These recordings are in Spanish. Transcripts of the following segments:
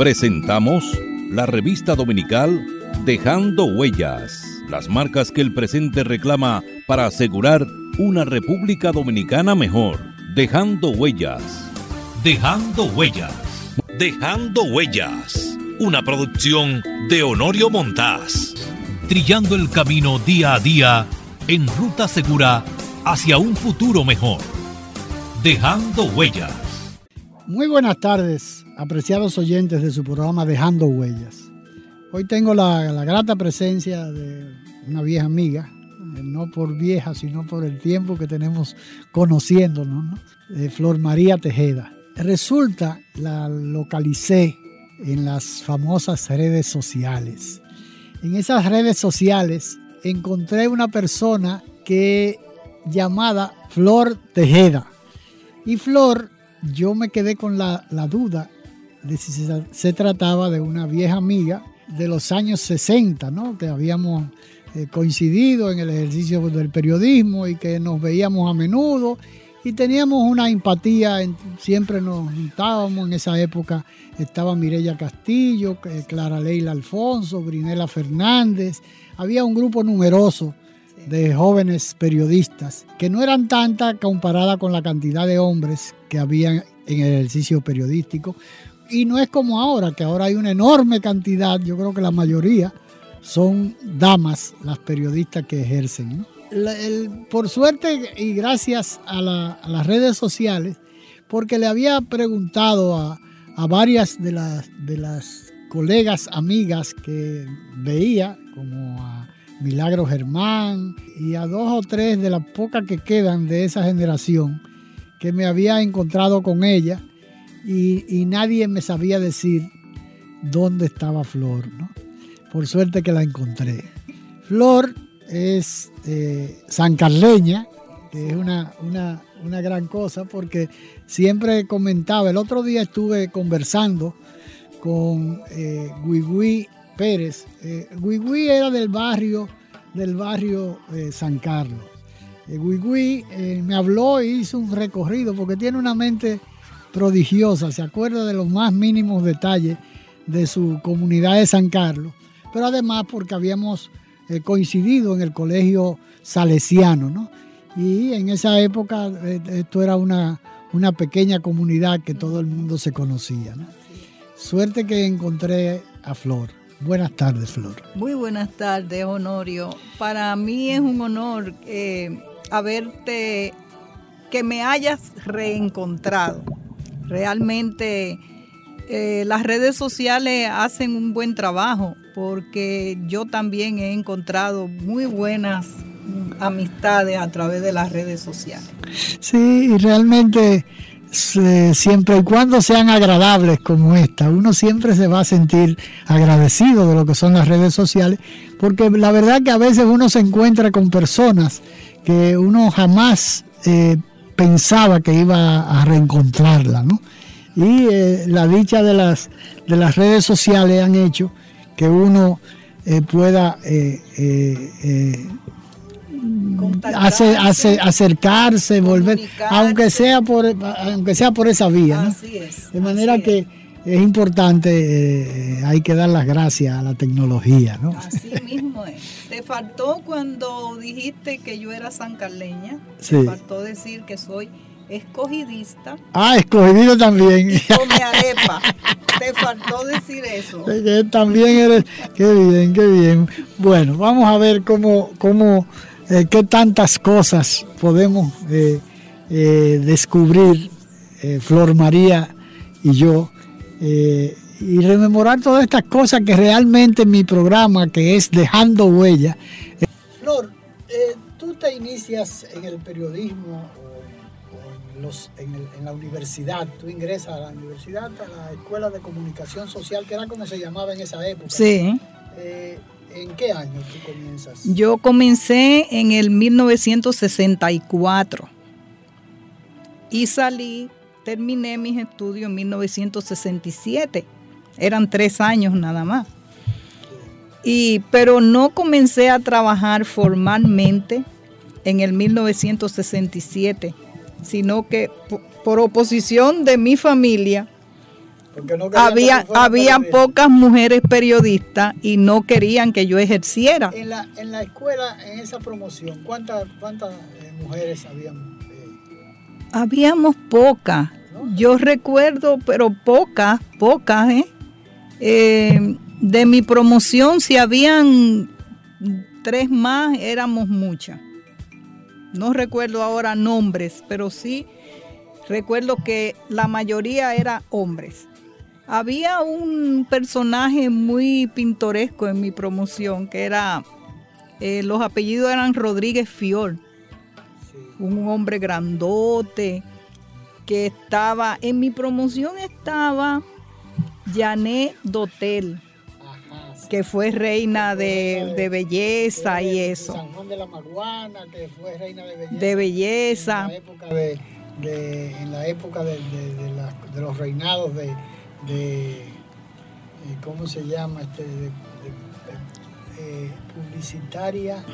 Presentamos la revista dominical Dejando Huellas, las marcas que el presente reclama para asegurar una República Dominicana mejor. Dejando Huellas. Dejando Huellas. Dejando Huellas. Una producción de Honorio Montás. Trillando el camino día a día en ruta segura hacia un futuro mejor. Dejando Huellas. Muy buenas tardes, apreciados oyentes de su programa Dejando Huellas. Hoy tengo la, la, grata presencia de una vieja amiga, eh, no por vieja, sino por el tiempo que tenemos conociéndonos, ¿no? de Flor María Tejeda. Resulta, la localicé en las famosas redes sociales. En esas redes sociales encontré una persona que llamada Flor Tejeda. Y Flor yo me quedé con la, la duda se, trataba de una vieja amiga de los años 60, ¿no? que habíamos eh, coincidido en el ejercicio del periodismo y que nos veíamos a menudo y teníamos una empatía, siempre nos juntábamos en esa época, estaba Mirella Castillo, Clara Leila Alfonso, Brinela Fernández, había un grupo numeroso de jóvenes periodistas, que no eran tantas comparada con la cantidad de hombres que había en el ejercicio periodístico. Y no es como ahora, que ahora hay una enorme cantidad, yo creo que la mayoría son damas las periodistas que ejercen. por suerte y gracias a, las redes sociales, porque le había preguntado a, varias de las, colegas, amigas que veía, como a Milagro Germán y a dos o tres de las pocas que quedan de esa generación que me había encontrado con ella y, nadie me sabía decir dónde estaba Flor. ¿no? Por suerte que la encontré. Flor es eh, sancarleña, que es una, una, una gran cosa porque siempre comentaba, el otro día estuve conversando con eh, Pérez. Eh, era del barrio, del barrio eh, San Carlos. Eh, eh, me habló y hizo un recorrido porque tiene una mente prodigiosa, se acuerda de los más mínimos detalles de su comunidad de San Carlos, pero además porque habíamos eh, coincidido en el colegio salesiano, ¿no? Y en esa época esto era una, una pequeña comunidad que todo el mundo se conocía. ¿no? Suerte que encontré a Flor. Buenas tardes, Flor. Muy buenas tardes, Honorio. Para mí es un honor eh, haberte, que me hayas reencontrado. Realmente eh, las redes sociales hacen un buen trabajo porque yo también he encontrado muy buenas amistades a través de las redes sociales. Sí, y realmente siempre y cuando sean agradables como esta, uno siempre se va a sentir agradecido de lo que son las redes sociales, porque la verdad que a veces uno se encuentra con personas que uno jamás eh, pensaba que iba a reencontrarla, ¿no? Y eh, la dicha de las, de las redes sociales han hecho que uno eh, pueda hace, hace, acercarse, volver, aunque sea por aunque sea por esa vía. de manera que es. importante, eh, hay que dar las gracias a la tecnología. ¿no? Así mismo es. Te faltó cuando dijiste que yo era sancarleña, te faltó decir que soy escogidista. Ah, escogidista también. Y come arepa. Te faltó decir eso. También eres, qué bien, qué bien. Bueno, vamos a ver cómo, cómo eh, qué tantas cosas podemos eh, eh, descubrir Flor María y yo y rememorar todas estas cosas que realmente mi programa, que es Dejando Huella. Flor, tú te inicias en el periodismo o, en, la universidad, tú ingresas a la universidad, a la Escuela de Comunicación Social, que era como se llamaba en esa época. Sí. ¿En qué año tú comienzas? Yo comencé en el 1964 y salí, terminé mis estudios en 1967. Eran tres años nada más. Y, pero no comencé a trabajar formalmente en el 1967, sino que por oposición de mi familia, había había pocas mujeres periodistas y no querían que yo ejerciera. En la, en la escuela, en esa promoción, ¿cuántas, cuántas eh, mujeres habían? Habíamos pocas. Yo recuerdo, pero pocas, pocas, ¿eh? ¿eh? De mi promoción, si habían tres más, éramos muchas. No recuerdo ahora nombres, pero sí recuerdo que la mayoría eran hombres. Había un personaje muy pintoresco en mi promoción que era, eh, los apellidos eran Rodríguez Fior, un hombre grandote que estaba, en mi promoción estaba Janet Dotel, que fue reina de, belleza y eso. San Juan de la Maguana, que fue reina de belleza. De belleza. En la época de, de los reinados de de, eh, ¿cómo se llama? Este, eh, publicitaria.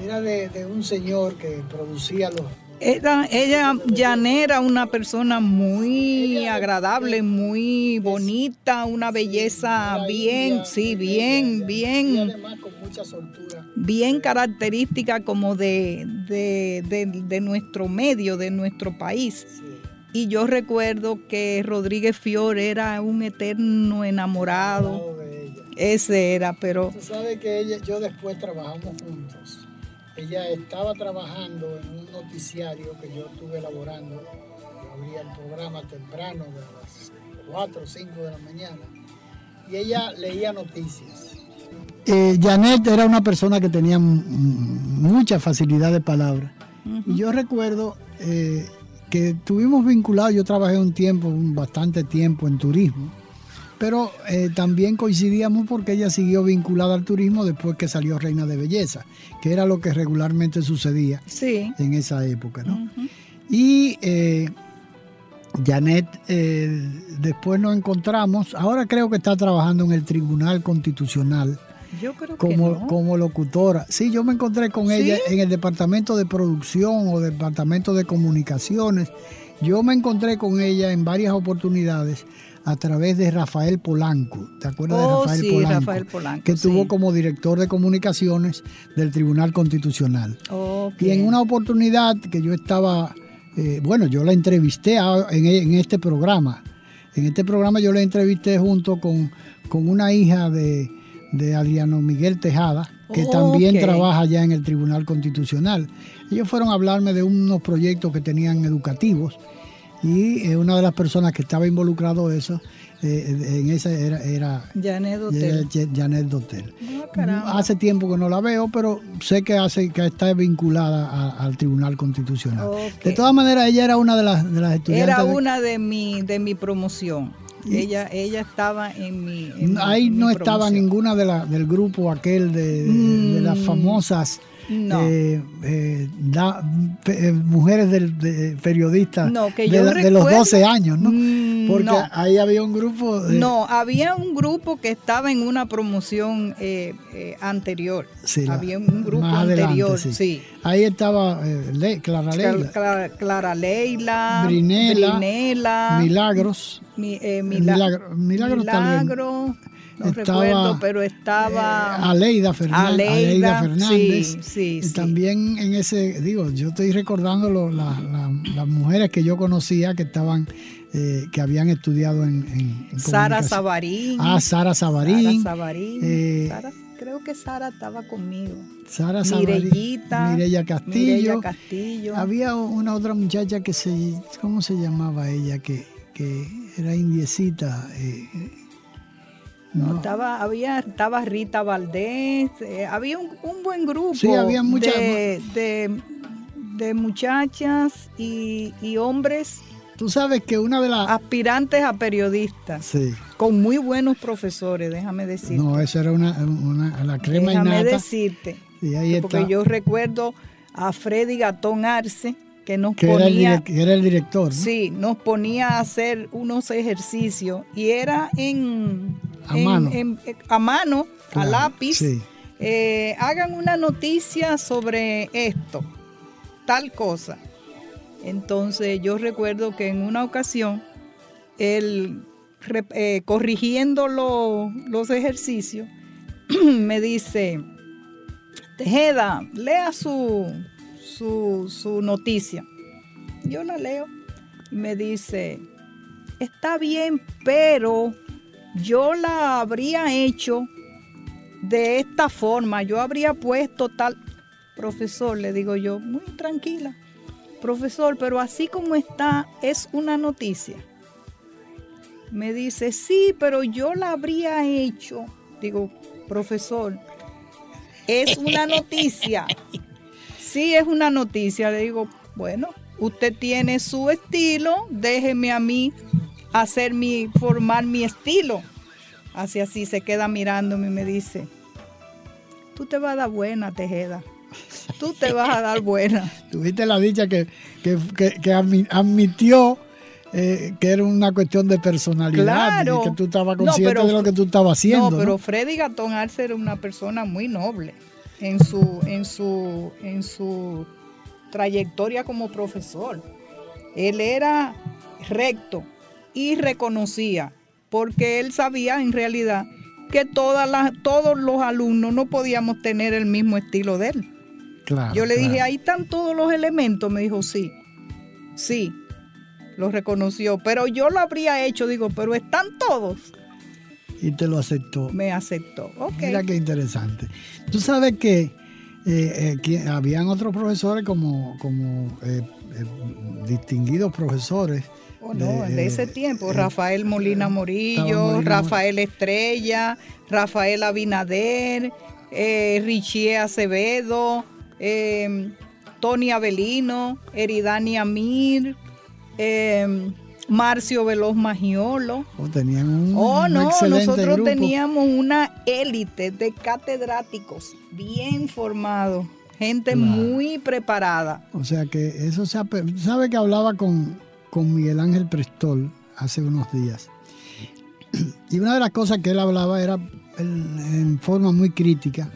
Era de, un señor que producía los... Era, ella, Janet, era una persona muy agradable, muy bonita, una belleza bien, sí, bien, bien. además con mucha soltura. Bien característica como de, de, nuestro medio, de nuestro país. Y yo recuerdo que Rodríguez Fior era un eterno enamorado. De. Ese era, pero... Tú sabes que ella, yo después trabajamos juntos. Ella estaba trabajando en un noticiario que yo estuve elaborando. Yo abría el programa temprano de las 4 o 5 de la mañana. Y ella leía noticias. Eh, Janet era una persona que tenía mucha facilidad de palabra. Y yo recuerdo... Eh, que tuvimos vinculados, yo trabajé un tiempo, bastante tiempo en turismo, pero eh, también coincidíamos porque ella siguió vinculada al turismo después que salió Reina de Belleza, que era lo que regularmente sucedía en esa época. ¿no? Y eh, Janet, eh, después nos encontramos, ahora creo que está trabajando en el Tribunal Constitucional yo creo como, que como locutora. Sí, yo me encontré con ella en el departamento de producción o departamento de comunicaciones. Yo me encontré con ella en varias oportunidades a través de Rafael Polanco. ¿Te acuerdas de oh, Rafael, sí, Polanco? Rafael Polanco? Que estuvo como director de comunicaciones del Tribunal Constitucional. Y en una oportunidad que yo estaba, eh, bueno, yo la entrevisté en, en, este programa. En este programa yo la entrevisté junto con, con una hija de, de Adriano Miguel Tejada, que también trabaja ya en el Tribunal Constitucional. Ellos fueron a hablarme de unos proyectos que tenían educativos y eh, una de las personas que estaba involucrado eso, eh, en esa era, era Janet Dotel. Janet Dotel. Ah, hace tiempo que no la veo, pero sé que hace que está vinculada al Tribunal Constitucional. De todas maneras, ella era una de las, de las estudiantes. Era una de mi, de mi promoción. Ella, ella estaba en mi. Ahí no estaba ninguna de la, del grupo aquel de, las mm, famosas eh, eh, eh, mujeres del, periodistas de, los 12 años, ¿no? Mm, Porque ahí había un grupo. no, había un grupo que estaba en una promoción anterior. había un grupo anterior, sí. Ahí estaba Clara Leila. Clara, Leila, Brinela, Milagros. Eh, milagro, milagro, no recuerdo, pero estaba eh, Aleida, Fernández. Sí, y también en ese, digo, yo estoy recordando las mujeres que yo conocía que estaban, eh, que habían estudiado en, Sara Sabarín. Ah, Sara Sabarín. Sara Sabarín. creo que Sara estaba conmigo. Sara Sabarín. Mireya Castillo. Castillo. Había una otra muchacha que se, ¿cómo se llamaba ella? Que, que era indiecita. Eh, no. estaba, había, estaba Rita Valdés, eh, había un, buen grupo había de, de, muchachas y, hombres. Tú sabes que una de las... Aspirantes a periodistas. Sí. Con muy buenos profesores, déjame decirte. No, esa era una, la crema Déjame decirte. porque yo recuerdo a Freddy Gatón Arce, que nos ponía... Era el, director. Sí, nos ponía a hacer unos ejercicios y era en... A mano. a mano, a lápiz. Eh, hagan una noticia sobre esto, tal cosa. Entonces yo recuerdo que en una ocasión él eh, corrigiendo los ejercicios, me dice, Tejeda, lea su, su, su noticia. Yo la leo y me dice, está bien, pero yo la habría hecho de esta forma, yo habría puesto tal, profesor, le digo yo, muy tranquila, profesor, pero así como está, es una noticia. Me dice, sí, pero yo la habría hecho. Digo, profesor, es una noticia. Sí, es una noticia. Le digo, bueno, usted tiene su estilo, déjeme a mí hacer mi, formar mi estilo. Así así se queda mirándome y me dice, tú te vas a dar buena, Tejeda. Tú te vas a dar buena. Tuviste la dicha que, que, admitió eh, que era una cuestión de personalidad y que tú estabas consciente de lo que tú estabas haciendo. No, pero Freddy Gatón Arce era una persona muy noble en su, en su, en su trayectoria como profesor. Él era recto y reconocía, porque él sabía en realidad que todas las, todos los alumnos no podíamos tener el mismo estilo de él. Yo le dije, ahí están todos los elementos. Me dijo, sí, sí, lo reconoció. Pero yo lo habría hecho, digo, pero están todos. Y te lo aceptó. Me aceptó. Mira qué interesante. Tú sabes que eh, eh, habían otros profesores como, como eh, distinguidos profesores. Oh, no, de, ese tiempo, Rafael Molina Morillo, Rafael Estrella, Rafael Abinader, Richie Acevedo, Tony Avelino, Eridani Amir, Marcio Veloz Magiolo. Oh, tenían un, oh, no, nosotros teníamos una élite de catedráticos bien formados, gente muy preparada. O sea que eso se sabe que hablaba con, con Miguel Ángel Prestol hace unos días. Y una de las cosas que él hablaba era en forma muy crítica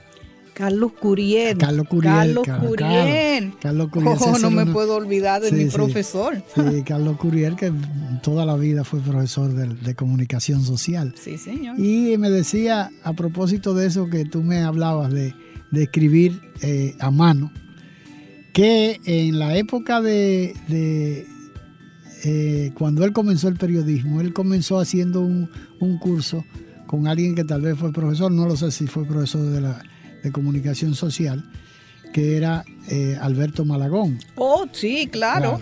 Carlos Curiel. Carlos Curiel. Carlos Curiel. Carlos Curiel. Oh, no me puedo olvidar de mi profesor. Sí, Carlos Curiel, que toda la vida fue profesor de, comunicación social. Sí, señor. Y me decía, a propósito de eso que tú me hablabas, de, escribir eh, a mano, que en la época de, eh, cuando él comenzó el periodismo, él comenzó haciendo un, un curso con alguien que tal vez fue profesor, no lo sé si fue profesor de la de comunicación social, que era eh, Alberto Malagón. Oh, sí, claro.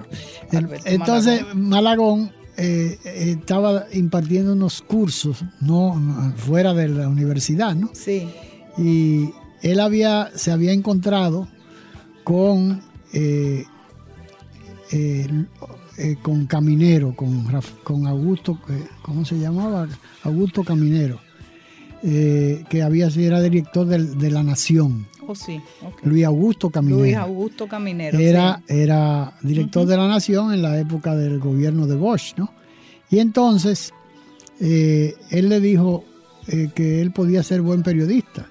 Entonces, Malagón, eh, estaba impartiendo unos cursos, no, fuera de la universidad, ¿no? Sí. Y él había, se había encontrado con, eh, con Caminero, con, con Augusto, ¿cómo se llamaba? Augusto Caminero. Eh, que había era director de, La Nación. Oh, sí. Luis Augusto Caminero. Luis Augusto Caminero. Era, era director de La Nación en la época del gobierno de Bosch, ¿no? Y entonces eh, él le dijo eh, que él podía ser buen periodista,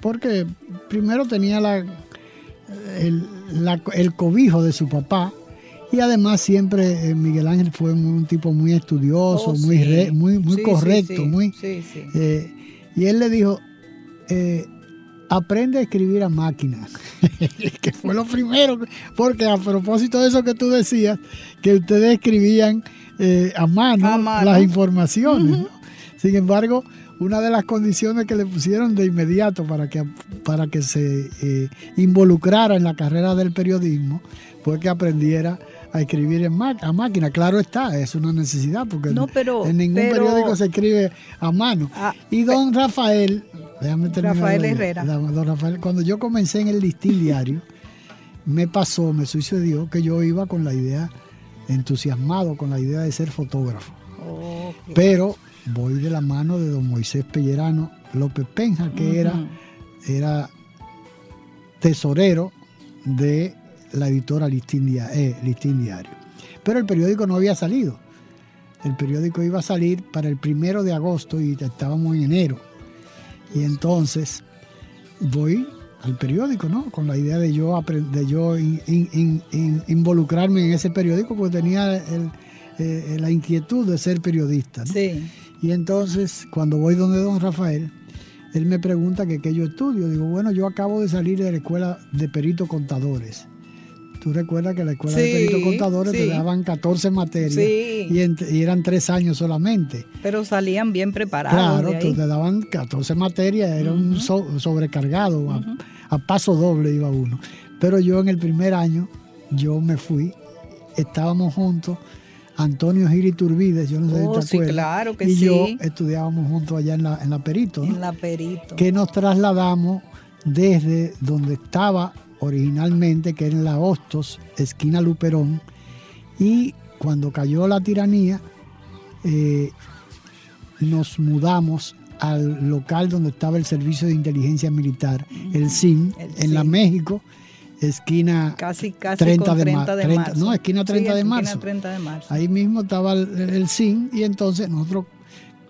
porque primero tenía la, el, el cobijo de su papá, y además siempre eh, Miguel Ángel fue un tipo muy estudioso, oh, muy, muy, muy correcto, muy. Eh, y él le dijo, eh, aprende a escribir a máquina, que fue lo primero, porque a propósito de eso que tú decías, que ustedes escribían a, mano las informaciones. Sin embargo, una de las condiciones que le pusieron de inmediato para que, para que se involucrara en la carrera del periodismo fue que aprendiera a escribir en a máquina. Claro está, es una necesidad porque en ningún periódico se escribe a mano. Ah, y don Rafael, déjame terminar. Rafael Herrera. Don Rafael, cuando yo comencé en el listín diario, me pasó, me sucedió que yo iba con la idea, entusiasmado con la idea de ser fotógrafo. Pero voy de la mano de don Moisés Pellerano López Penja, que era, era tesorero de la editora Listín, eh, Diario. Pero el periódico no había salido. El periódico iba a salir para el primero de agosto y estábamos en enero. Y entonces voy al periódico, ¿no? Con la idea de yo, de yo involucrarme en ese periódico, porque tenía eh, la inquietud de ser periodista. Sí. Y entonces, cuando voy donde don Rafael, él me pregunta que qué yo estudio. Digo, bueno, yo acabo de salir de la escuela de perito contadores. Tú recuerdas que la escuela de Sí, perito contadores te sí. daban 14 materias Sí. y, eran tres años solamente. Pero salían bien preparados. Claro, de ahí. tú te daban 14 materias, era un so- sobrecargado, a, a paso doble iba uno. Pero yo en el primer año, yo me fui, estábamos juntos, Antonio Gil Turbides, yo no sé Oh, si te sí, acuerdas, claro que y yo sí. estudiábamos juntos allá en la, en la Perito, ¿no? En la perito. que nos trasladamos desde donde estaba originalmente, que era en la Hostos, esquina Luperón, y cuando cayó la tiranía, eh, nos mudamos al local donde estaba el Servicio de Inteligencia Militar, el El en la. México, esquina Casi, casi 30 con de 30 mar- de 30 marzo. no, esquina 30 Sí, de esquina marzo. 30 de marzo. Ahí mismo estaba el, el zinc y entonces nosotros,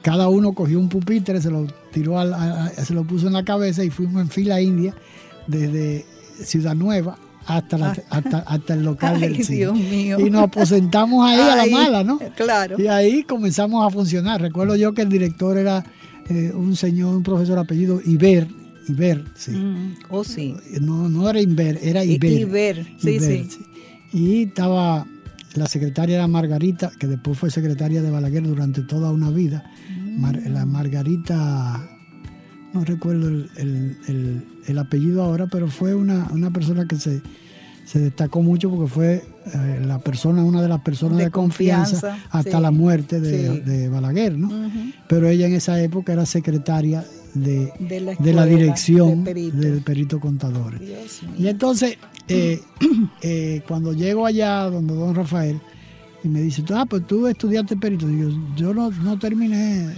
cada uno cogió un pupitre, se lo tiró, al- a- se lo puso en la cabeza y fuimos en fila india desde Ciudad Nueva hasta, la- hasta, hasta el local Ay, del. Dios mío. Y nos aposentamos ahí a la mala, ¿no? Claro. Y ahí comenzamos a funcionar. Recuerdo yo que el director era eh, un señor, un profesor apellido Iber, Iber, sí. Mm, Oh, sí. No, no era Inver, era Iber. Iber, sí, Iber, sí. Y estaba, la secretaria era Margarita, que después fue secretaria de Balaguer durante toda una vida. Mar- Mm. la Margarita, no recuerdo el, el- el- el apellido ahora, pero fue una, una persona que se, se destacó mucho porque fue eh, la persona, una de las personas de, De confianza, confianza, hasta sí. la muerte de, Sí. de Balaguer, ¿no? Pero ella en esa época era secretaria de, De la, dirección perito. del perito contadores. Dios Y entonces, eh, eh, cuando llego allá donde don Rafael, y me dice, ah, pues tú estudiaste perito. Digo, yo no, no terminé,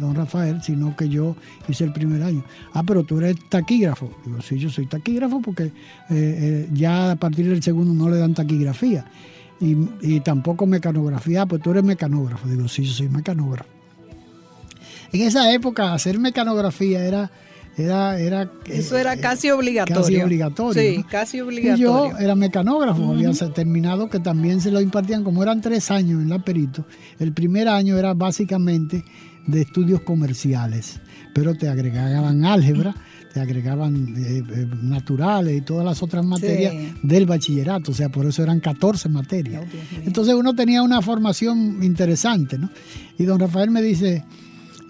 don Rafael, sino que yo hice el primer año. Ah, pero tú eres taquígrafo. Digo, sí, yo soy taquígrafo porque eh, eh, ya a partir del segundo no le dan taquigrafía. Y, y tampoco mecanografía, Ah, pues tú eres mecanógrafo. Digo, sí, yo soy mecanógrafo. En esa época hacer mecanografía era... Era, era, Eso era eh, casi obligatorio. casi obligatorio, Sí, ¿no? casi y yo obligatorio. era mecanógrafo, había terminado que también se lo impartían, como eran tres años en la perito, el primer año era básicamente de estudios comerciales, pero te agregaban álgebra, te agregaban eh, eh, naturales y todas las otras materias Sí. del bachillerato, o sea, por eso eran 14 materias. Oh. Entonces uno tenía una formación interesante, ¿no? Y don Rafael me dice,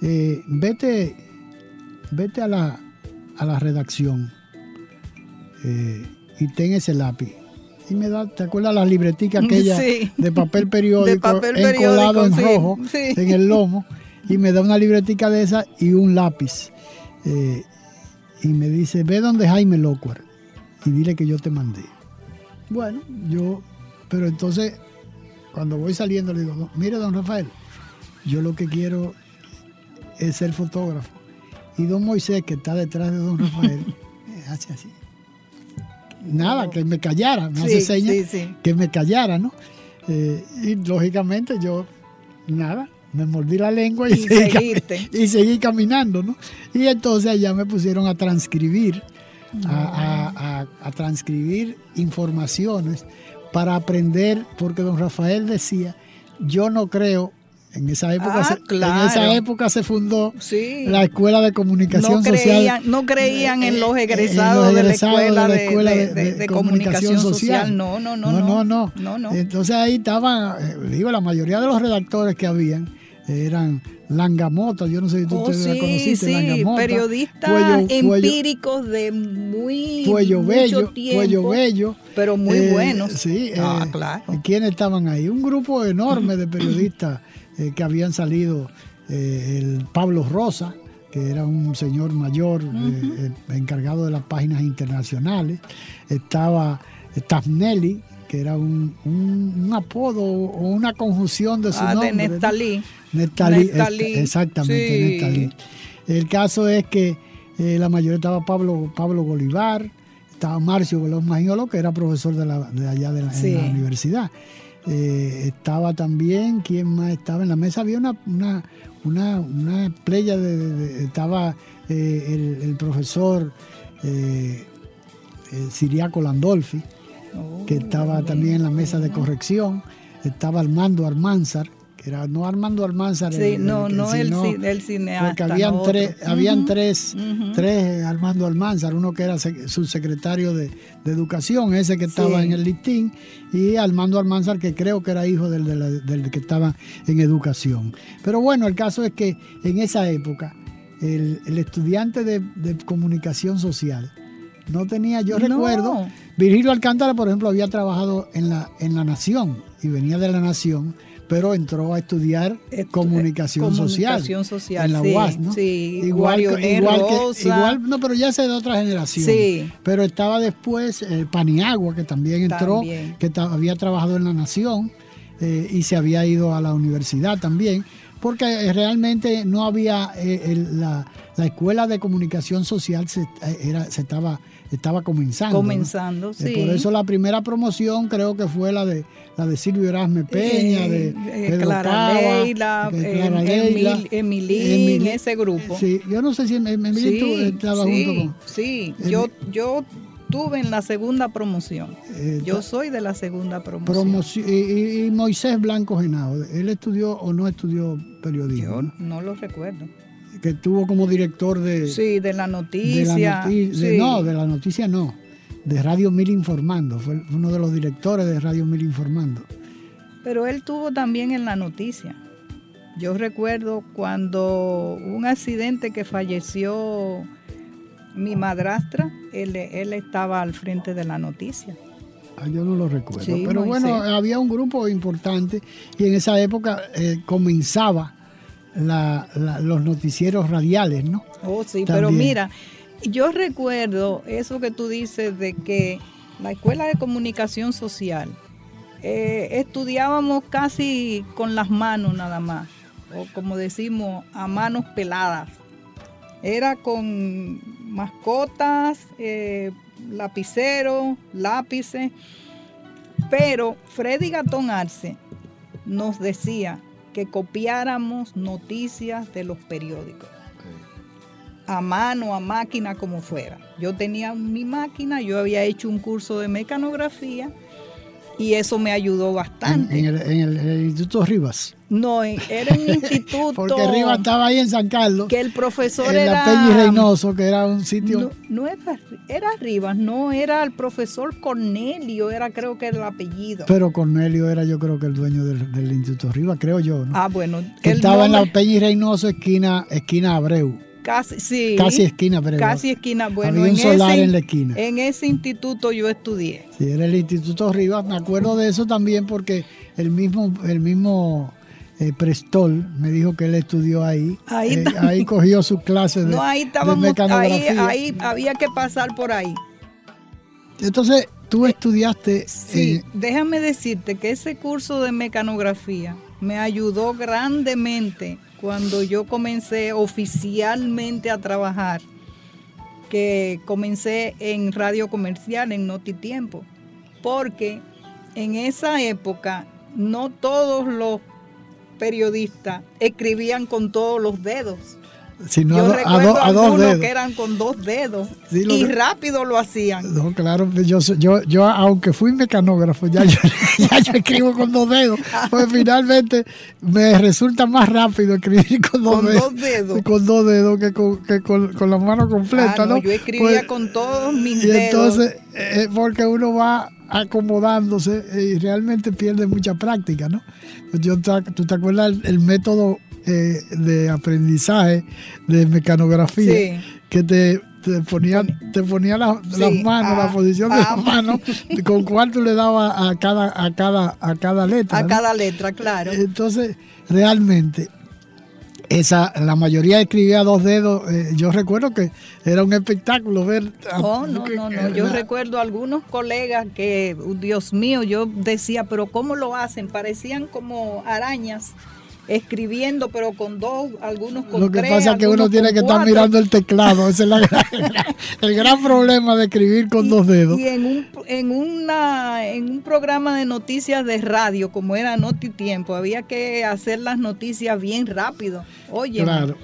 eh, vete, vete a la, a la redacción eh, y ten ese lápiz. Y me da, ¿te acuerdas la libretica aquella Sí. de papel periódico, De papel encolado en rojo en el lomo? Y me da una libretica de esa y un lápiz. Eh, y me dice, ve donde Jaime Locuar y dile que yo te mandé. Bueno, yo, pero entonces, cuando voy saliendo, le digo, "No, mire, don Rafael, yo lo que quiero es ser fotógrafo. Y don Moisés, que está detrás de don Rafael, hace así. Nada, que me callara, me hace señas sí, sí. que me callara, ¿no? Eh, y lógicamente yo, nada, me mordí la lengua y, Y seguí, y seguí caminando, ¿no? Y entonces allá me pusieron a transcribir, a, a- a- a transcribir informaciones para aprender, porque don Rafael decía, yo no creo, en esa época, Ah, se, en esa época se fundó Sí. la Escuela de Comunicación no Social. no creían en los eh, en egresados, los de la egresados escuela de, de- de- de comunicación social. No, no, no, no, no. no, No, no. Entonces ahí estaban, eh, digo, la mayoría de los redactores que habían eh, eran Langamota, yo no sé si tú Oh, te la sí, conociste, sí, Langamota, periodistas empíricos de muy mucho Bello, tiempo, Puello Bello. pero muy eh, buenos. Sí, Ah, eh, claro. ¿Quiénes estaban ahí? Un grupo enorme de periodistas eh, que habían salido, el Pablo Rosa, que era un señor mayor encargado de las páginas internacionales, estaba Tafnelli, que era un, un- un apodo o una conjunción de su Ah, nombre. de. Nestalí. Nestalí, Nestalí, esta- exactamente, sí. Nestalí. El caso es que eh, la mayoría estaba Pablo, Pablo Bolívar, estaba Marcio Veloz Magiolo, que era profesor de, la- de allá de la, en Sí. la universidad. Eh, estaba también, ¿quién más estaba? En la mesa había una, una, una, una playa de, estaba eh, el, el profesor eh, Siriaco Landolfi, Oh, que estaba también en la mesa de corrección. estaba Armando Armanzar, que era no Armando Almanzar. Sí, no, no el, cineasta. Porque habían, tres, habían tres, tres Armando Almanzar, uno que era subsecretario de, de Educación, ese que estaba en el listín, y Armando Almanzar, que creo que era hijo del, del, que estaba en Educación. Pero bueno, el caso es que en esa época, el, el estudiante de, de, comunicación social no tenía, yo recuerdo, Virgilio Alcántara, por ejemplo, había trabajado en la, en la Nación y venía de la Nación pero entró a estudiar comunicación, social, social en la UAS, ¿no? Sí, igual, igual, que, igual, no, pero ya es de otra generación. Sí. Pero estaba después eh, Paniagua, que también entró, que había trabajado en la Nación eh, y se había ido a la universidad también, porque eh, realmente no había la, la, escuela de comunicación social se, era, se estaba estaba comenzando. Comenzando, sí. Por eso la primera promoción creo que fue la de la de Silvio Erasme Peña, de eh, Pedro Clara Leila, Clara Leila Emilín, ese grupo. Sí, yo no sé si Emilín estaba junto con... Sí, yo, yo tuve en la segunda promoción. Eh, yo soy de la segunda promoción. y, Moisés Blanco Genao, ¿él estudió o no estudió periodismo? Yo no lo recuerdo que estuvo como director de... Sí, de la noticia. No, de la noticia no, de Radio Mil Informando, fue uno de los directores de Radio Mil Informando. Pero él tuvo también en la noticia. Yo recuerdo cuando un accidente que falleció mi madrastra, él, él estaba al frente de la noticia. Ah, yo no lo recuerdo. Pero bueno, había un grupo importante y en esa época eh, comenzaba la, los noticieros radiales, ¿no? Oh, sí, pero mira, yo recuerdo eso que tú dices de que la Escuela de Comunicación Social eh, estudiábamos casi con las manos nada más, o como decimos, a manos peladas. Era con mascotas, eh, lapiceros, lápices, pero Freddy Gatón Arce nos decía que copiáramos noticias de los periódicos. A mano, a máquina, como fuera. Yo tenía mi máquina, yo había hecho un curso de mecanografía y eso me ayudó bastante. ¿En, el, Instituto Rivas? No, era un instituto. Porque Rivas estaba ahí en San Carlos. Que el profesor era. En la Peña Reynoso, que era un sitio. No, era, era Rivas, no, era el profesor Cornelio, era creo que era el apellido. Pero Cornelio era yo creo que el dueño del, Instituto Rivas, creo yo. ¿no? Ah, bueno. Que estaba en la Peña Reynoso, esquina, esquina Abreu. Casi, sí. Casi esquina, pero. Casi esquina. Bueno, en solar ese, en la esquina. En ese instituto yo estudié. Sí, era el Instituto Rivas. Me acuerdo de eso también porque el mismo, el mismo eh, Prestol me dijo que él estudió ahí. Ahí, eh, ahí cogió sus clases de, no, ahí estábamos, Ahí, ahí había que pasar por ahí. Entonces, tú estudiaste. Sí, déjame decirte que ese curso de mecanografía me ayudó grandemente cuando yo comencé oficialmente a trabajar, que comencé en radio comercial en Noti Tiempo, porque en esa época no todos los periodistas escribían con todos los dedos. Sino yo a, recuerdo a, dos dedos. que eran con dos dedos y rápido lo hacían. No, claro, yo, yo, yo aunque fui mecanógrafo, ya yo, ya yo escribo con dos dedos, pues finalmente me resulta más rápido escribir con dos, con dedos, dos dedos. Con dos dedos que con, que con, con la mano completa, ah, no, Yo escribía pues, con todos mis y dedos. entonces, eh, porque uno va acomodándose y realmente pierde mucha práctica, ¿no? Yo, ¿Tú te acuerdas el método eh, de aprendizaje de mecanografía que te, te ponía, te ponía las manos, la ah, posición de las ah. manos, con cuál tú le dabas a cada, a cada, a cada letra. A cada letra, claro. Entonces, realmente, esa, la mayoría escribía dos dedos. Eh, yo recuerdo que era un espectáculo ver. Oh, no, no, no. Yo recuerdo algunos colegas que, Dios mío, yo decía, pero ¿cómo lo hacen? Parecían como arañas escribiendo, pero con dos, algunos con Lo que tres, pasa es que uno tiene que estar mirando el teclado. Ese es el gran problema de escribir con dos dedos. Y en un, en, una, en un programa de noticias de radio, como era Noti Tiempo, había que hacer las noticias bien rápido. Oye. Claro.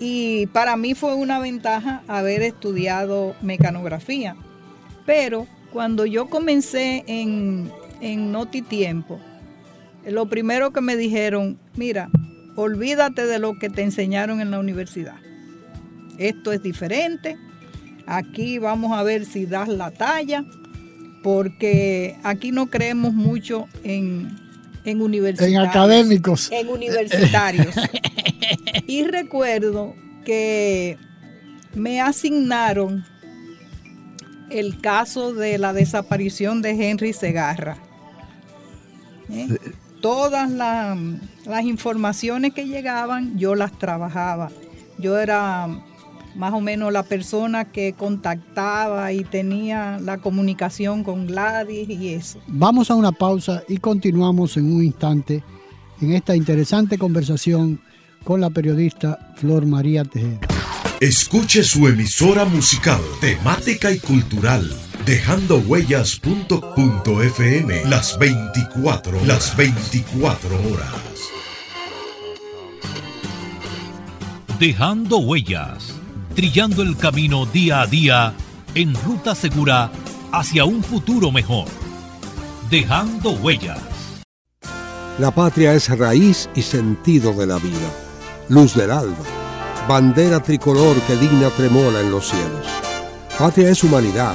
Y para mí fue una ventaja haber estudiado mecanografía. Pero cuando yo comencé en, en Noti Tiempo, lo primero que me dijeron, mira, olvídate de lo que te enseñaron en la universidad. Esto es diferente. Aquí vamos a ver si das la talla, porque aquí no creemos mucho en, en universitarios. En académicos. En universitarios. y recuerdo que me asignaron el caso de la desaparición de Henry Segarra. ¿Eh? Todas las informaciones que llegaban yo las trabajaba. Yo era más o menos la persona que contactaba y tenía la comunicación con Gladys y eso. Vamos a una pausa y continuamos en un instante en esta interesante conversación con la periodista Flor María Tejeda. Escuche su emisora musical, temática y cultural, dejando huellas.fm las 24, las 24 horas. Dejando huellas, trillando el camino día a día en ruta segura hacia un futuro mejor. Dejando huellas. La patria es raíz y sentido de la vida, luz del alba bandera tricolor que digna tremola en los cielos. Patria es humanidad,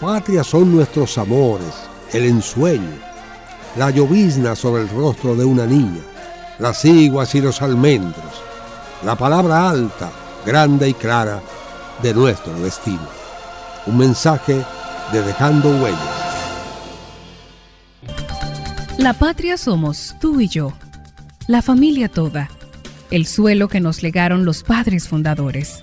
Patria son nuestros amores, el ensueño, la llovizna sobre el rostro de una niña, las iguas y los almendros, la palabra alta, grande y clara de nuestro destino. Un mensaje de Dejando Huellas. La patria somos tú y yo, la familia toda el suelo que nos legaron los padres fundadores.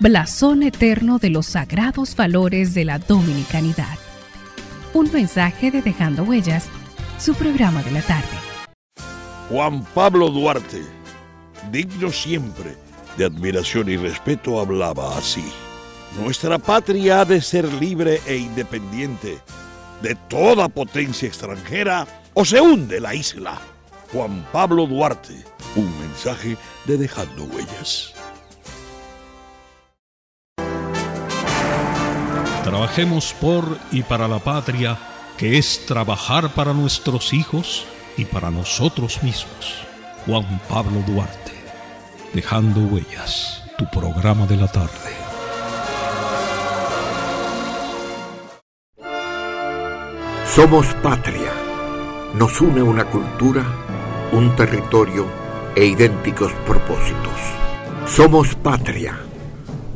blasón eterno de los sagrados valores de la dominicanidad. Un mensaje de Dejando Huellas, su programa de la tarde. Juan Pablo Duarte, digno siempre de admiración y respeto, hablaba así. Nuestra patria ha de ser libre e independiente de toda potencia extranjera o se hunde la isla. Juan Pablo Duarte, un mensaje de Dejando Huellas. Trabajemos por y para la patria, que es trabajar para nuestros hijos y para nosotros mismos. Juan Pablo Duarte, Dejando Huellas, tu programa de la tarde. Somos patria. Nos une una cultura, un territorio e idénticos propósitos. Somos patria.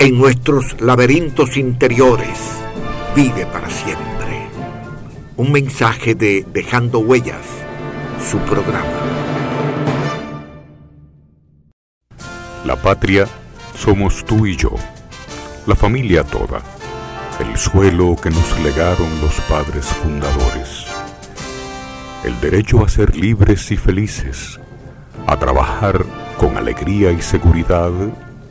en nuestros laberintos interiores, vive para siempre. Un mensaje de Dejando Huellas, su programa. La patria somos tú y yo, la familia toda, el suelo que nos legaron los padres fundadores el derecho a ser libres y felices, a trabajar con alegría y seguridad,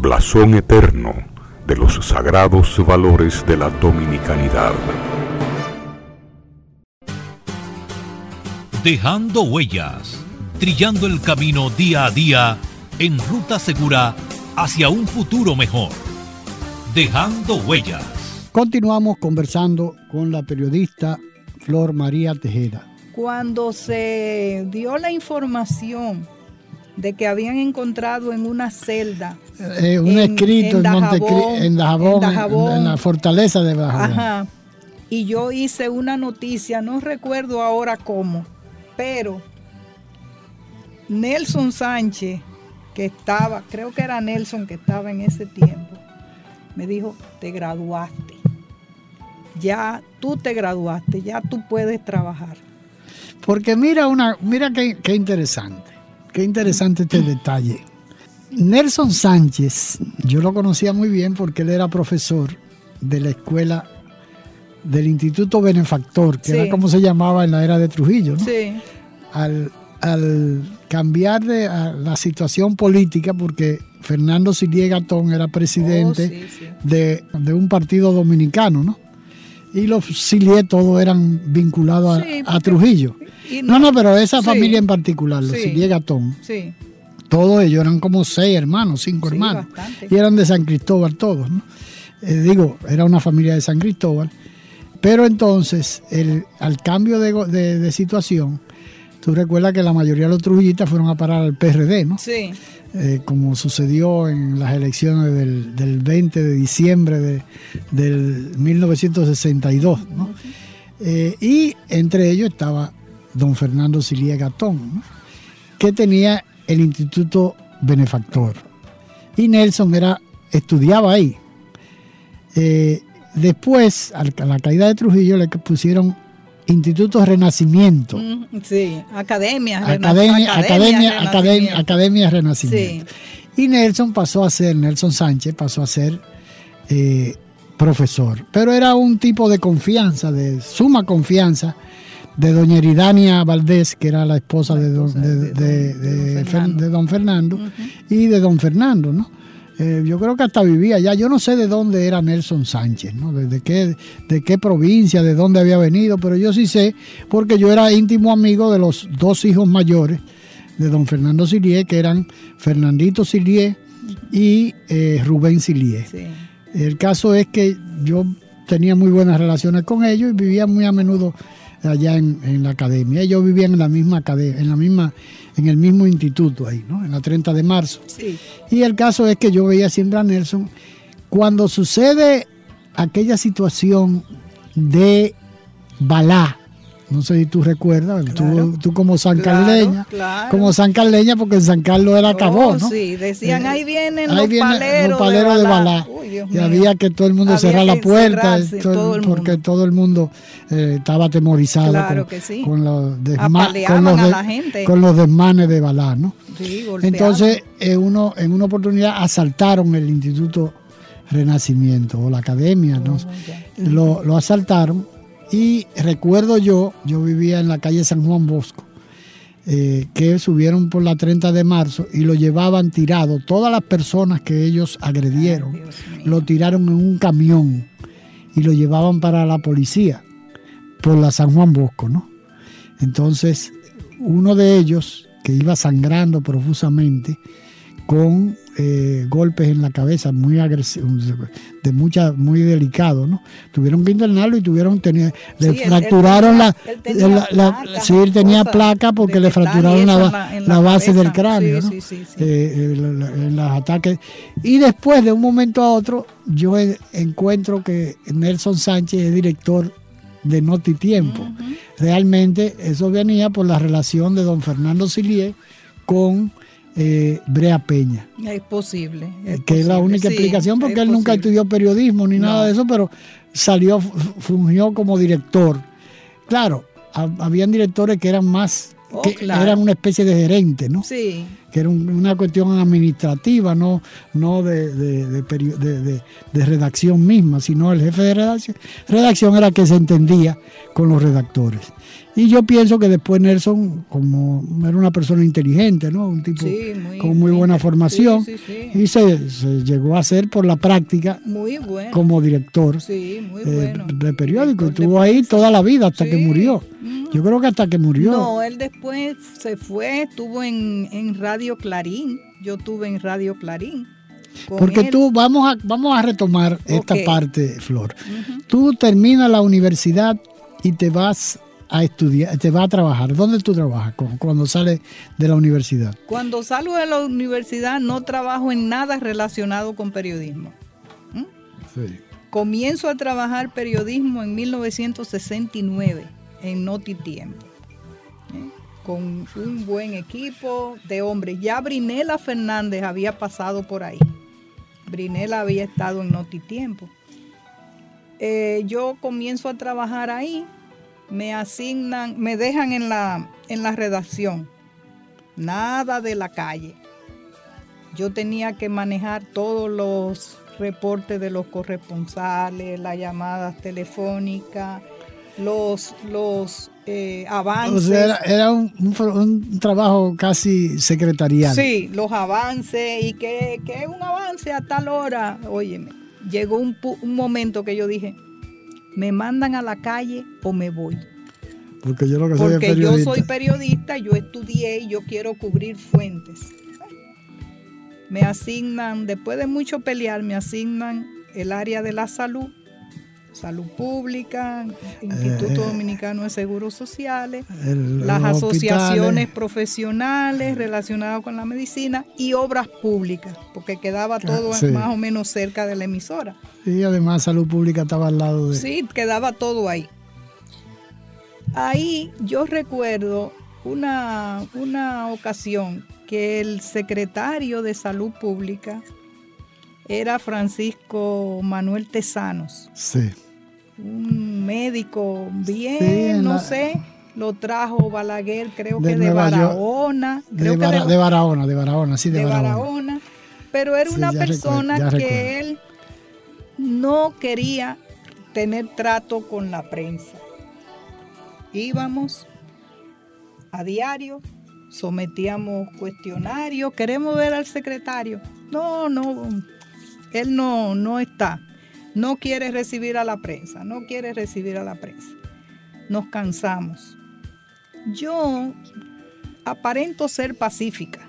blasón eterno de los sagrados valores de la dominicanidad. Dejando huellas, trillando el camino día a día en ruta segura hacia un futuro mejor. Dejando huellas. Continuamos conversando con la periodista Flor María Tejeda. Cuando se dio la información de que habían encontrado en una celda. Eh, un escrito en, Dajabón, en, en, la fortaleza de Dajabón. Ajá. Y yo hice una noticia, no recuerdo ahora cómo, pero Nelson Sánchez, que estaba, creo que era Nelson que estaba en ese tiempo, me dijo, te graduaste. Ya tú te graduaste, ya tú puedes trabajar. Porque mira una, mira qué, qué interesante, qué interesante este detalle. Nelson Sánchez, yo lo conocía muy bien porque él era profesor de la escuela del Instituto Benefactor, que era como se llamaba en la era de Trujillo, ¿no? Sí. Al, cambiar de la situación política, porque Fernando Silie Gatón era presidente oh, De, un partido dominicano, ¿no? Y los Silie todos eran vinculados a, Trujillo. No, no, pero esa familia en particular, los Silie Gatón, todos ellos eran como seis hermanos, cinco hermanos, y eran de San Cristóbal todos, ¿no? Eh, digo, era una familia de San Cristóbal. Pero entonces, el, al cambio de, situación, tú recuerdas que la mayoría de los trujillistas fueron a parar al PRD, ¿no? Sí. Eh, como sucedió en las elecciones del, 20 de diciembre de, del 1962, ¿no? Eh, y entre ellos estaba don Fernando Silia Gatón, que tenía el Instituto Benefactor. Y Nelson era, estudiaba ahí. Eh, Después, a la caída de Trujillo, le pusieron Instituto Renacimiento. Mm, sí, Academia. Academia, Academia, Academia, Academia, Renacimiento. Y Nelson pasó a ser, Nelson Sánchez pasó a ser eh, profesor. Pero era un tipo de confianza, de suma confianza, de doña Eridania Valdés, que era la esposa, de, don, Fernando, y de don Fernando, ¿no? Eh, yo creo que hasta vivía allá. Yo no sé de dónde era Nelson Sánchez, ¿no? De, qué, de qué provincia, de dónde había venido, pero yo sí sé, porque yo era íntimo amigo de los dos hijos mayores de don Fernando Silié, que eran Fernandito Silié y eh, Rubén Silié. El caso es que yo tenía muy buenas relaciones con ellos y vivía muy a menudo allá en, la academia. Ellos vivían en la misma academia, en la misma en el mismo instituto ahí, ¿no? En la 30 de marzo. Y el caso es que yo veía siempre a Nelson. Cuando sucede aquella situación de Balá, no sé si tú recuerdas, tú, como San Carleña, como San Carleña, porque en San Carlos era acabó, oh, ¿no? Sí, decían, eh, ahí vienen los, paleros de Balá. y había que todo el mundo cerrar la puerta, porque todo el mundo eh, estaba atemorizado con, los con, los desmanes de Balá, ¿no? Entonces, en, uno, en una oportunidad asaltaron el Instituto Renacimiento o la academia, ¿no? Oh, lo asaltaron y recuerdo yo, yo vivía en la calle San Juan Bosco, eh, que subieron por la 30 de marzo y lo llevaban tirado. Todas las personas que ellos agredieron lo tiraron en un camión y lo llevaban para la policía por la San Juan Bosco, ¿no? Entonces, uno de ellos, que iba sangrando profusamente, con eh, golpes en la cabeza muy agresivos, de mucha, muy delicado, ¿no? Tuvieron que internarlo y tuvieron tener, le fracturaron la, sí, él tenía placa porque le fracturaron la, base del cráneo, ¿no? Eh, en los ataques. Y después, de un momento a otro, yo encuentro que Nelson Sánchez es director de Noti Tiempo. Realmente eso venía por la relación de don Fernando Silier con eh, Brea Peña. Es posible. que es la única explicación porque él nunca estudió periodismo ni nada de eso, pero salió, fungió como director. Claro, habían directores que eran más Oh, que claro. eran una especie de gerente, ¿no? Sí, Que era un- una cuestión administrativa, no, no de, de- redacción misma, sino el jefe de redacción, redacción era que se entendía con los redactores. Y yo pienso que después Nelson, como era una persona inteligente, ¿no? Un tipo Sí, muy- con muy buena formación, sí, sí, sí. y se, se llegó a hacer por la práctica muy bueno. como director eh, de periódico. De Estuvo ahí toda la vida hasta que murió. Yo creo que hasta que murió. No, él después se fue, estuvo en, en Radio Clarín. Yo estuve en Radio Clarín. Porque él. tú, vamos a, vamos a retomar esta parte, Flor. Tú terminas la universidad y te vas a estudiar, te vas a trabajar. ¿Dónde tú trabajas cu- cuando sales de la universidad? Cuando salgo de la universidad no trabajo en nada relacionado con periodismo. Comienzo a trabajar periodismo en 1969 en Notitiempo. ¿eh? Con un buen equipo de hombres. Ya Brinela Fernández había pasado por ahí. Brinela había estado en Notitiempo. Eh, yo comienzo a trabajar ahí, me asignan, me dejan en la, en la redacción. Nada de la calle. Yo tenía que manejar todos los reportes de los corresponsales, las llamadas telefónicas, los, los eh, O avances. sea, era, era un, un- un trabajo casi secretarial. Sí, los avances y que, que es un avance a tal hora. Óyeme, llegó un, un momento que yo dije, ¿me mandan a la calle o me voy? Porque yo lo que soy es Porque yo soy periodista, yo estudié y yo quiero cubrir fuentes. Me asignan, después de mucho pelear, me asignan el área de la salud, salud pública, Instituto Eh, Dominicano de Seguros Sociales, El- las asociaciones hospitales. profesionales relacionadas con la medicina y obras públicas, porque quedaba todo sí. más o menos cerca de la emisora. Y además salud pública estaba al lado de... Sí, quedaba todo ahí. Ahí yo recuerdo una, una ocasión que el secretario de Salud Pública era Francisco Manuel Tesanos, Sí. Un médico bien, Sí, no la- sé, lo trajo Balaguer, creo De que de. Barahona, creo De, que Bara- de- Barahona, de Barahona, sí, de, de Barahona. Barahona, pero era Sí, una recuerdo, persona que recuerdo. él no quería tener trato con la prensa. Íbamos a diario, sometíamos cuestionarios, queremos ver al secretario. No, no, él no, no está. No quiere recibir a la prensa, no quiere recibir a la prensa. Nos cansamos. Yo aparento ser pacífica,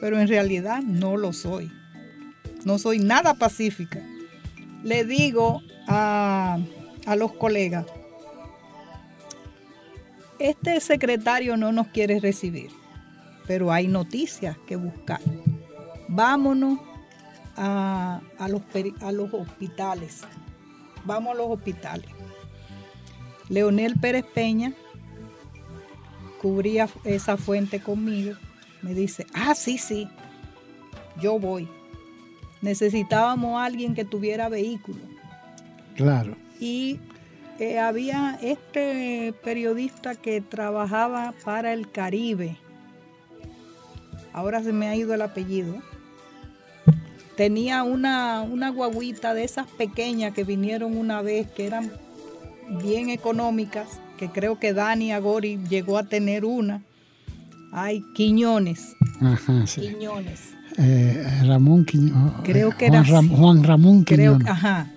pero en realidad no lo soy. No soy nada pacífica. Le digo a, a los colegas, este secretario no nos quiere recibir, pero hay noticias que buscar. Vámonos a, a los, a los hospitales. Vamos a los hospitales. Leonel Pérez Peña cubría esa fuente conmigo. Me dice, ah, sí, sí, yo voy. Necesitábamos a alguien que tuviera vehículo. Claro. Y eh, había este periodista que trabajaba para el Caribe. Ahora se me ha ido el apellido. Tenía una, una guaguita de esas pequeñas que vinieron una vez, que eran bien económicas, que creo que Dani Agori llegó a tener una. Ay, Quiñones. Ajá, sí. Quiñones. Eh, Ramón Quiñones. Creo que Juan, era Ram-. Juan Ramón Quiñones. ajá.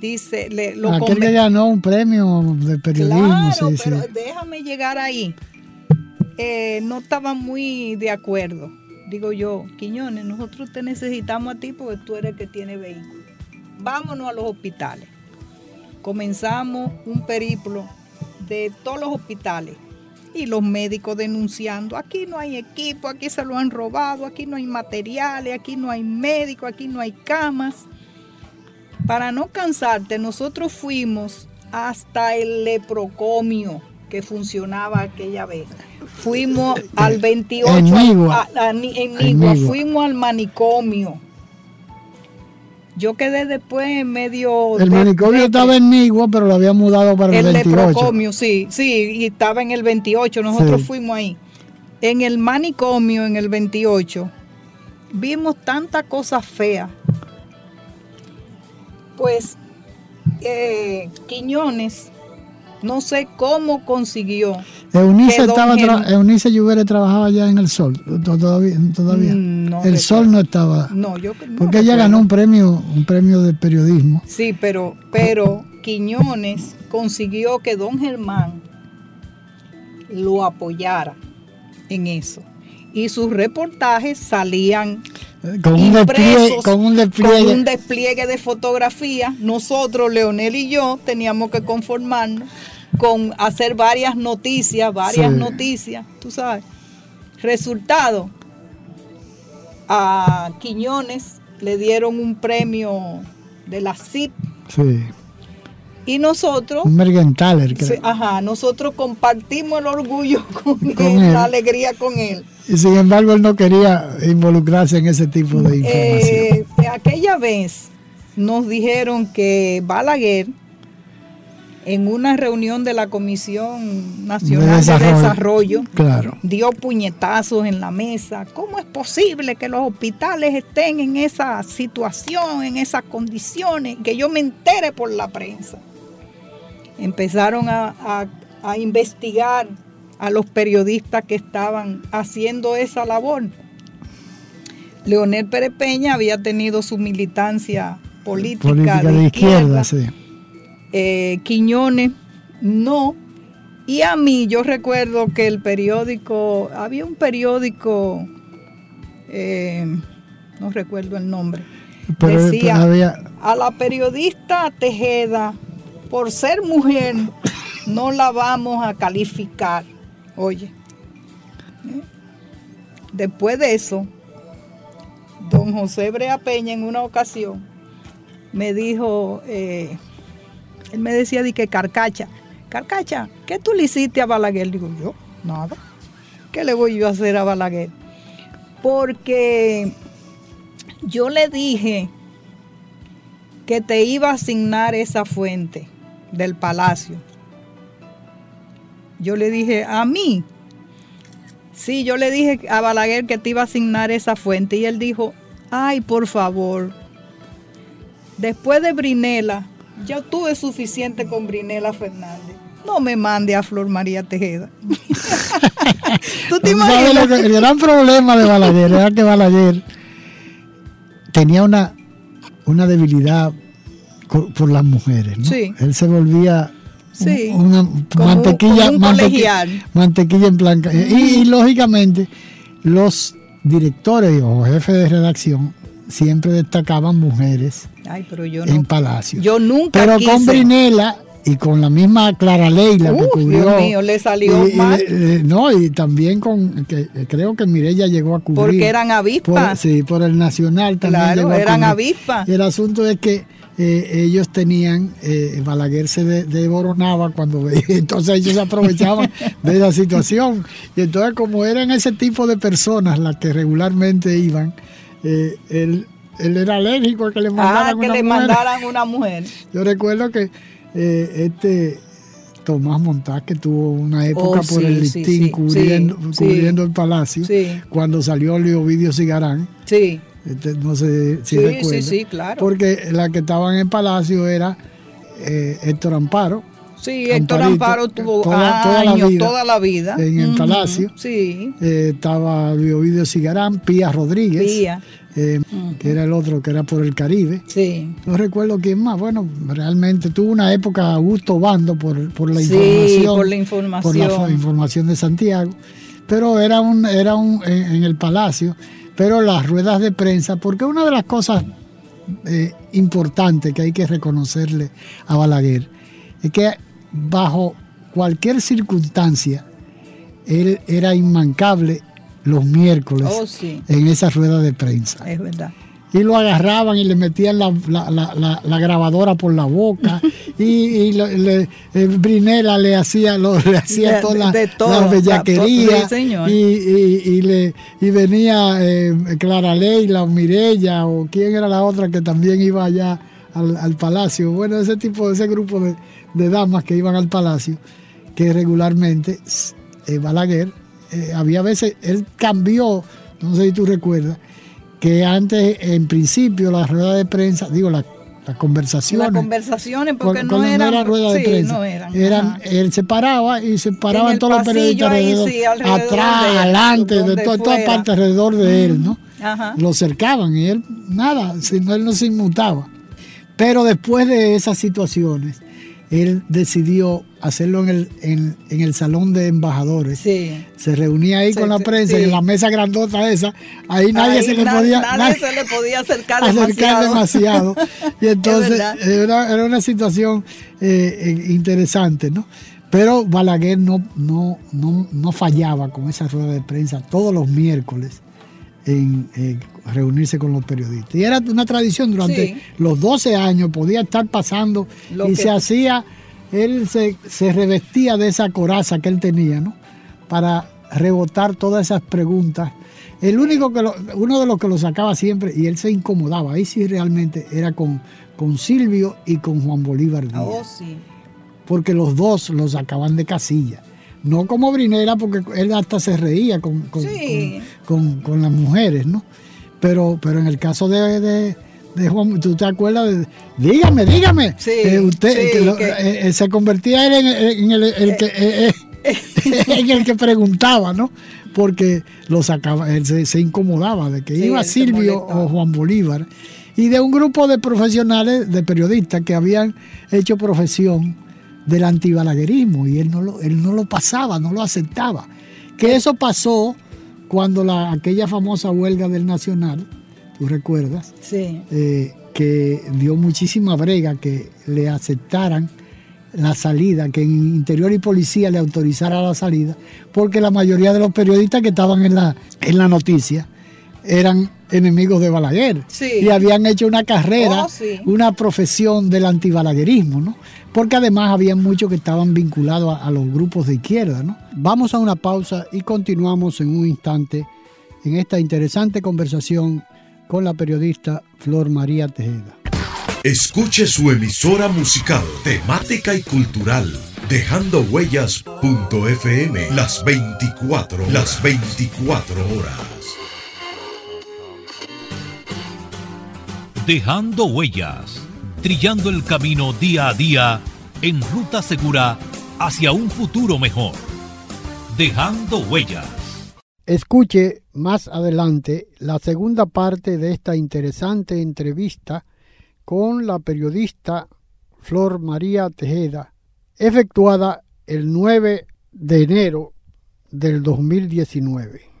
Dice, le, lo Aquel que ganó un premio de periodismo, Claro, sí, sí. pero déjame llegar ahí. Eh, no estaba muy de acuerdo. Digo yo, Quiñones, nosotros te necesitamos a ti porque tú eres el que tiene vehículo. Vámonos a los hospitales. Comenzamos un periplo de todos los hospitales y los médicos denunciando, aquí no hay equipo, aquí se lo han robado, aquí no hay materiales, aquí no hay médicos, aquí no hay camas. Para no cansarte, nosotros fuimos hasta el leprocomio que funcionaba aquella vez. Fuimos al 28, En Nigua. a- a Ni- en Nigua, fuimos al manicomio. Yo quedé después en medio... El de- manicomio de- estaba en Nigua, pero lo había mudado para el, el 28. leprocomio, sí, sí, y estaba en el 28, nosotros Sí. fuimos ahí. En el manicomio, en el 28, vimos tantas cosas feas. Pues eh, Quiñones, no sé cómo consiguió. Eunice, estaba Eunice Lluvere trabajaba ya en el Sol, to- todavía. todavía. Mm, no el. Sol no estaba. No, yo no porque ella ganó un premio, un premio de periodismo. Sí, pero, pero Quiñones consiguió que don Germán lo apoyara en eso. Y sus reportajes salían eh, Con un despliegue, impresos, con un despliegue. con un despliegue de fotografía. Nosotros, Leonel y yo, teníamos que conformarnos con hacer varias noticias, varias Sí. noticias, tú sabes. Resultado, a Quiñones le dieron un premio de la CIP sí, y nosotros, un Mergenthaler, creo. ajá, nosotros compartimos el orgullo con, Con él, él. la alegría con él. Y sin embargo, él no quería involucrarse en ese tipo de información. Eh, aquella vez nos dijeron que Balaguer, en una reunión de la Comisión Nacional de desarrollo. Desarrollo, claro. dio puñetazos en la mesa. ¿Cómo es posible que los hospitales estén en esa situación, en esas condiciones? Que yo me entere por la prensa. Empezaron a, a- a investigar a los periodistas que estaban haciendo esa labor. Leonel Pérez Peña había tenido su militancia política, Política de, de izquierda, izquierda, sí. Eh, Quiñones no. Y a mí yo recuerdo que el periódico, había un periódico, eh, no recuerdo el nombre, Pero, decía, pero había, a la periodista Tejeda, por ser mujer, no la vamos a calificar. Oye, ¿eh? después de eso, don José Brea Peña en una ocasión me dijo, eh, él me decía de que Carcacha, Carcacha, ¿qué tú le hiciste a Balaguer? Digo yo, nada. ¿Qué le voy yo a hacer a Balaguer? Porque yo le dije que te iba a asignar esa fuente del palacio. Yo le dije, a mí. Sí, yo le dije a Balaguer que te iba a asignar esa fuente y él dijo, ay, por favor, después de Brinela, yo tuve suficiente con Brinela Fernández. No me mande a Flor María Tejeda. ¿Tú te que- el gran problema de Balaguer era que Balaguer tenía una, una debilidad por las mujeres. ¿no? Sí. Él se volvía Sí, una un- mantequilla, un mantequilla en blanca. Y, y, lógicamente los directores o jefes de redacción siempre destacaban mujeres Ay, pero yo en no. Palacio. Yo nunca Pero quise. con Brinela y con la misma Clara Leila que Uf, cubrió. Dios mío, le salió y- mal. eh, no, y también con, que, que creo que Mirella llegó a cubrir. Porque eran por, avispas. sí, por el Nacional también. Claro, llegó eran avispas. El asunto es que eh, ellos tenían, eh, Balaguer se de- devoronaba cuando veía, entonces ellos aprovechaban de la situación. Y entonces como eran ese tipo de personas las que regularmente iban, eh, él, él era alérgico a que le mandaran Ah, que una le mujer. mandaran una mujer. Yo recuerdo que eh, este Tomás Montaz, que tuvo una época Oh, por sí, el listín sí, cubriendo, sí, cubriendo sí. el palacio, cuando salió Leovidio Cigarán, Sí, este, no sé si sí, recuerda, sí, sí, claro. porque la que estaban en palacio era eh, Héctor Amparo, Sí, Héctor Amparo tuvo toda- toda la años, vida toda la vida. en el Palacio. Sí, eh, estaba Leovidio Cigarán, Pía Rodríguez, Pía. Eh, que era el otro que era por el Caribe. sí. No recuerdo quién más. Bueno, realmente tuvo una época Augusto Bando por, por la Sí, información. por la por información. la fo- información de Santiago. Pero era un, era un en, en el palacio. Pero las ruedas de prensa, porque una de las cosas eh, importantes que hay que reconocerle a Balaguer es que bajo cualquier circunstancia él era inmancable los miércoles Oh, sí, en esas ruedas de prensa es verdad. y lo agarraban y le metían la, la- la- grabadora por la boca y, y lo- le- eh, Brinela le hacía, lo, le hacía De- toda la, de todo, la bellaquería sí, señor. y, y- y le, y venía eh, Clara Leila o Mirella o quién era la otra que también iba allá al, al palacio. Bueno, ese tipo, ese grupo de, de damas que iban al palacio, que regularmente eh, Balaguer, eh, había veces, él cambió, no sé si tú recuerdas, que antes, en principio, las ruedas de prensa, digo, la- las conversaciones. Las conversaciones, porque cuando- no eran, era rueda de sí, prensa, no eran. él se paraba y se paraban todos los periodistas alrededor, sí, alrededor atrás, de él, adelante, de to- todas partes alrededor de él, ¿no? Ajá. Lo cercaban y él, nada, si no, él no se inmutaba. Pero después de esas situaciones, él decidió hacerlo en el, en, en el salón de embajadores. Sí. Se reunía ahí Sí, con la prensa sí. en la mesa grandota esa. Ahí nadie Ahí se le na- podía. nadie nadie- se le podía acercar, acercar demasiado. Y entonces era, era una situación eh, eh, interesante, ¿no? Pero Balaguer no, no, no, no fallaba con esa rueda de prensa todos los miércoles en eh, reunirse con los periodistas. Y era una tradición durante Sí. los 12 años, podía estar pasando Lo y que- se hacía, él se, se revestía de esa coraza que él tenía, ¿no? Para rebotar todas esas preguntas. El único que lo- uno de los que lo sacaba siempre y él se incomodaba, ahí sí realmente era con, con Silvio y con Juan Bolívar Díaz Oh, sí. porque los dos lo sacaban de casilla. No como Brinera, porque él hasta se reía con, con, Sí. con- con- con las mujeres, ¿no? Pero, pero en el caso de, de- de Juan, ¿tú te acuerdas? De, dígame, dígame. Sí, Eh, usted sí, que lo- que- eh, eh, se convertía él en, en el, el que, eh, en el que preguntaba, ¿no? Porque lo sacaba, él se, se incomodaba de que Sí, iba Silvio o Juan Bolívar y de un grupo de profesionales, de periodistas que habían hecho profesión del antibalaguerismo y él no lo, él no lo pasaba, no lo aceptaba. Que eso pasó cuando la, aquella famosa huelga del Nacional, tú recuerdas, Sí. eh, que dio muchísima brega que le aceptaran la salida, que en Interior y Policía le autorizara la salida, porque la mayoría de los periodistas que estaban en la, en la noticia eran enemigos de Balaguer Sí. y habían hecho una carrera, Oh, sí. una profesión del antibalaguerismo, ¿no? Porque además había muchos que estaban vinculados a, a los grupos de izquierda, ¿no? Vamos a una pausa y continuamos en un instante en esta interesante conversación con la periodista Flor María Tejeda. Escuche su emisora musical, temática y cultural, dejando huellas.fm las 24 horas. Las 24 horas. Dejando huellas, trillando el camino día a día en ruta segura hacia un futuro mejor. Dejando huellas. Escuche más adelante la segunda parte de esta interesante entrevista con la periodista Flor María Tejeda, efectuada el 9 de enero del 2019.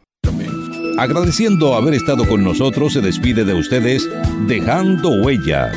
Agradeciendo haber estado con nosotros, se despide de ustedes Dejando Huellas,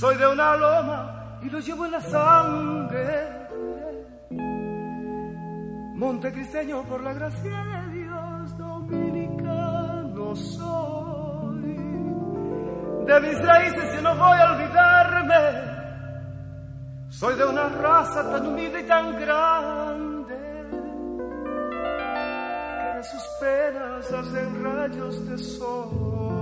Soy de una loma y lo llevo en la sangre. Montecristeño por la gracia de Dios, dominicano soy. De mis raíces yo no voy a olvidarme. Soy de una raza tan humilde y tan grande que de sus penas hacen rayos de sol.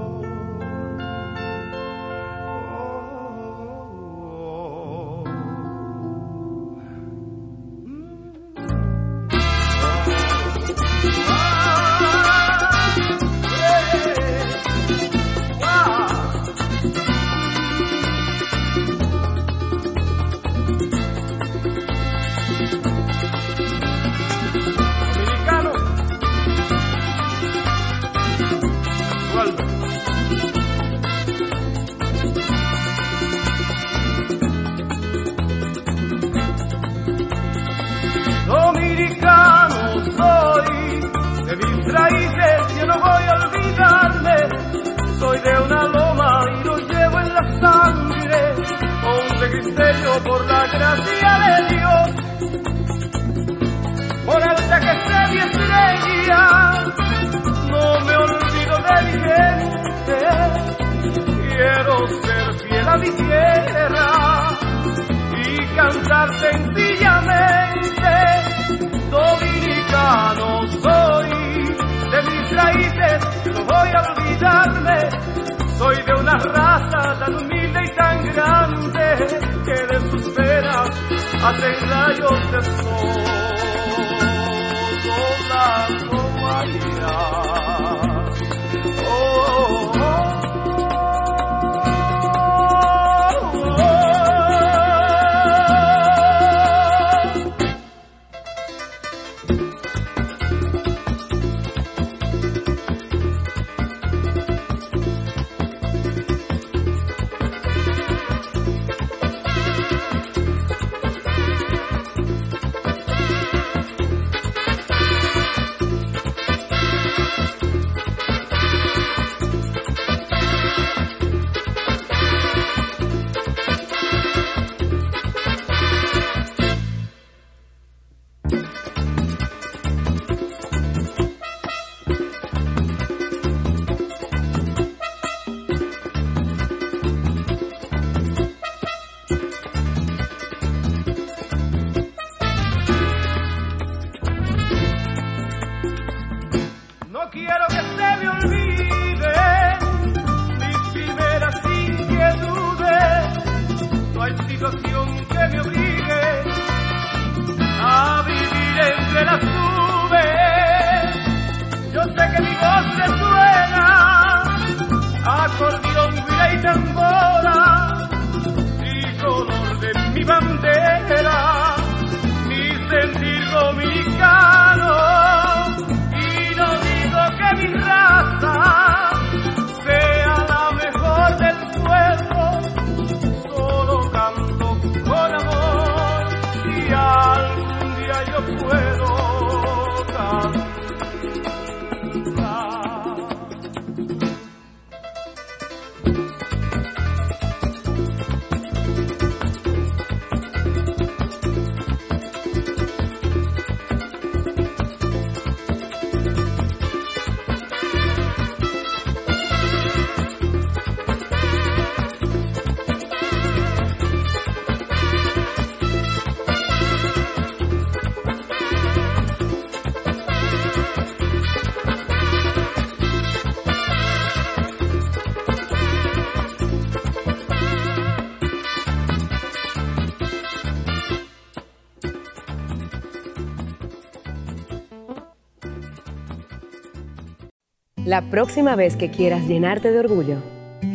La próxima vez que quieras llenarte de orgullo,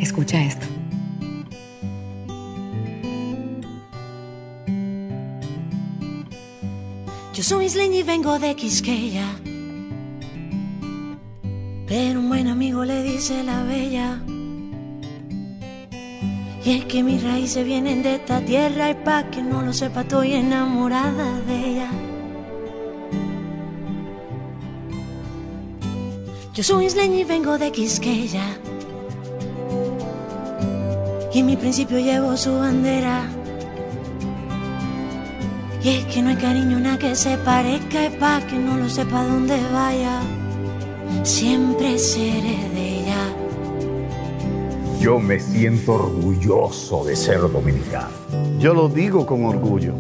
escucha esto. Yo soy isleña y vengo de Quisqueya. Pero un buen amigo le dice la bella. Y es que mis raíces vienen de esta tierra y pa' que no lo sepa estoy enamorada de ella. Yo soy isleña y vengo de Quisqueya. Y en mi principio llevo su bandera. Y es que no hay cariño nada que se parezca y pa' que no lo sepa dónde vaya. Siempre seré de ella. Yo me siento orgulloso de ser dominicano. Yo lo digo con orgullo.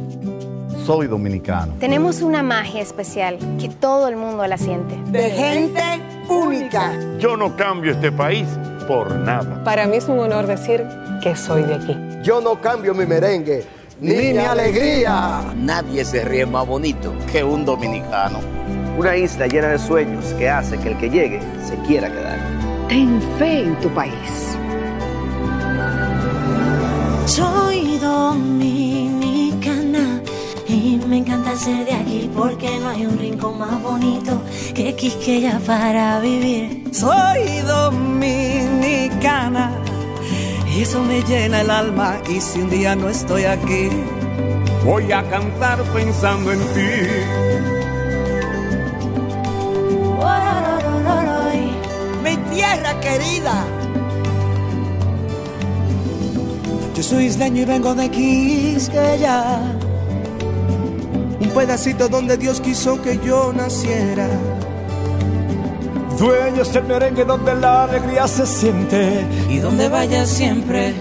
Soy dominicano. Tenemos una magia especial que todo el mundo la siente. De gente única. Yo no cambio este país por nada. Para mí es un honor decir que soy de aquí. Yo no cambio mi merengue ni, mi alegría. Nadie se ríe más bonito que un dominicano. Una isla llena de sueños que hace que el que llegue se quiera quedar. Ten fe en tu país. Soy dominicana y me encanta ser de aquí porque no hay un rincón más bonito que Quisqueya para vivir. Soy dominicana y eso me llena el alma y si un día no estoy aquí, Voy a cantar pensando en ti. querida. Yo soy isleño y vengo de Quisqueya, pedacito donde Dios quiso que yo naciera. Dueños del merengue donde la alegría se siente. Y donde vaya siempre,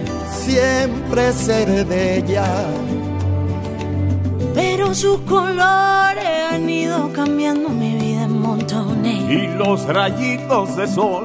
siempre seré de ella. Pero sus colores han ido cambiando mi vida en montones. Y los rayitos de sol,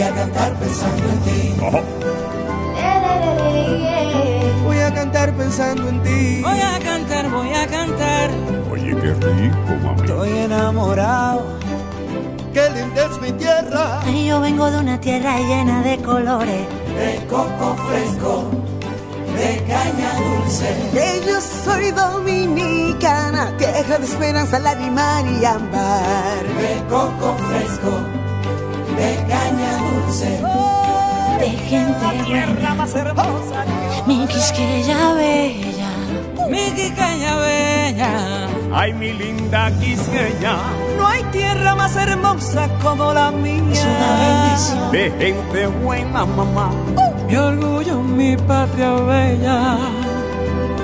voy a cantar pensando en ti. Voy a cantar pensando en ti. Voy a cantar, voy a cantar. Oye, qué rico, mami. Estoy enamorado. Qué linda es mi tierra. Ay, yo vengo de una tierra llena de colores. De coco fresco, de caña dulce. Que yo soy dominicana, tierra de esperanza, lágrima y ámbar. De coco fresco, de caña dulce. De gente buena. más hermosa. Mi quisqueya bella. Mi quisqueya bella. Ay, mi linda quisqueña. No hay tierra más hermosa como la mía. Es una bendición. De gente buena, mamá. Mi orgullo, mi patria bella.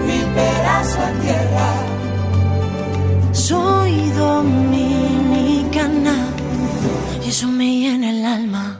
Mi pedazo de tierra. Soy dominicana. Y eso me llena el alma.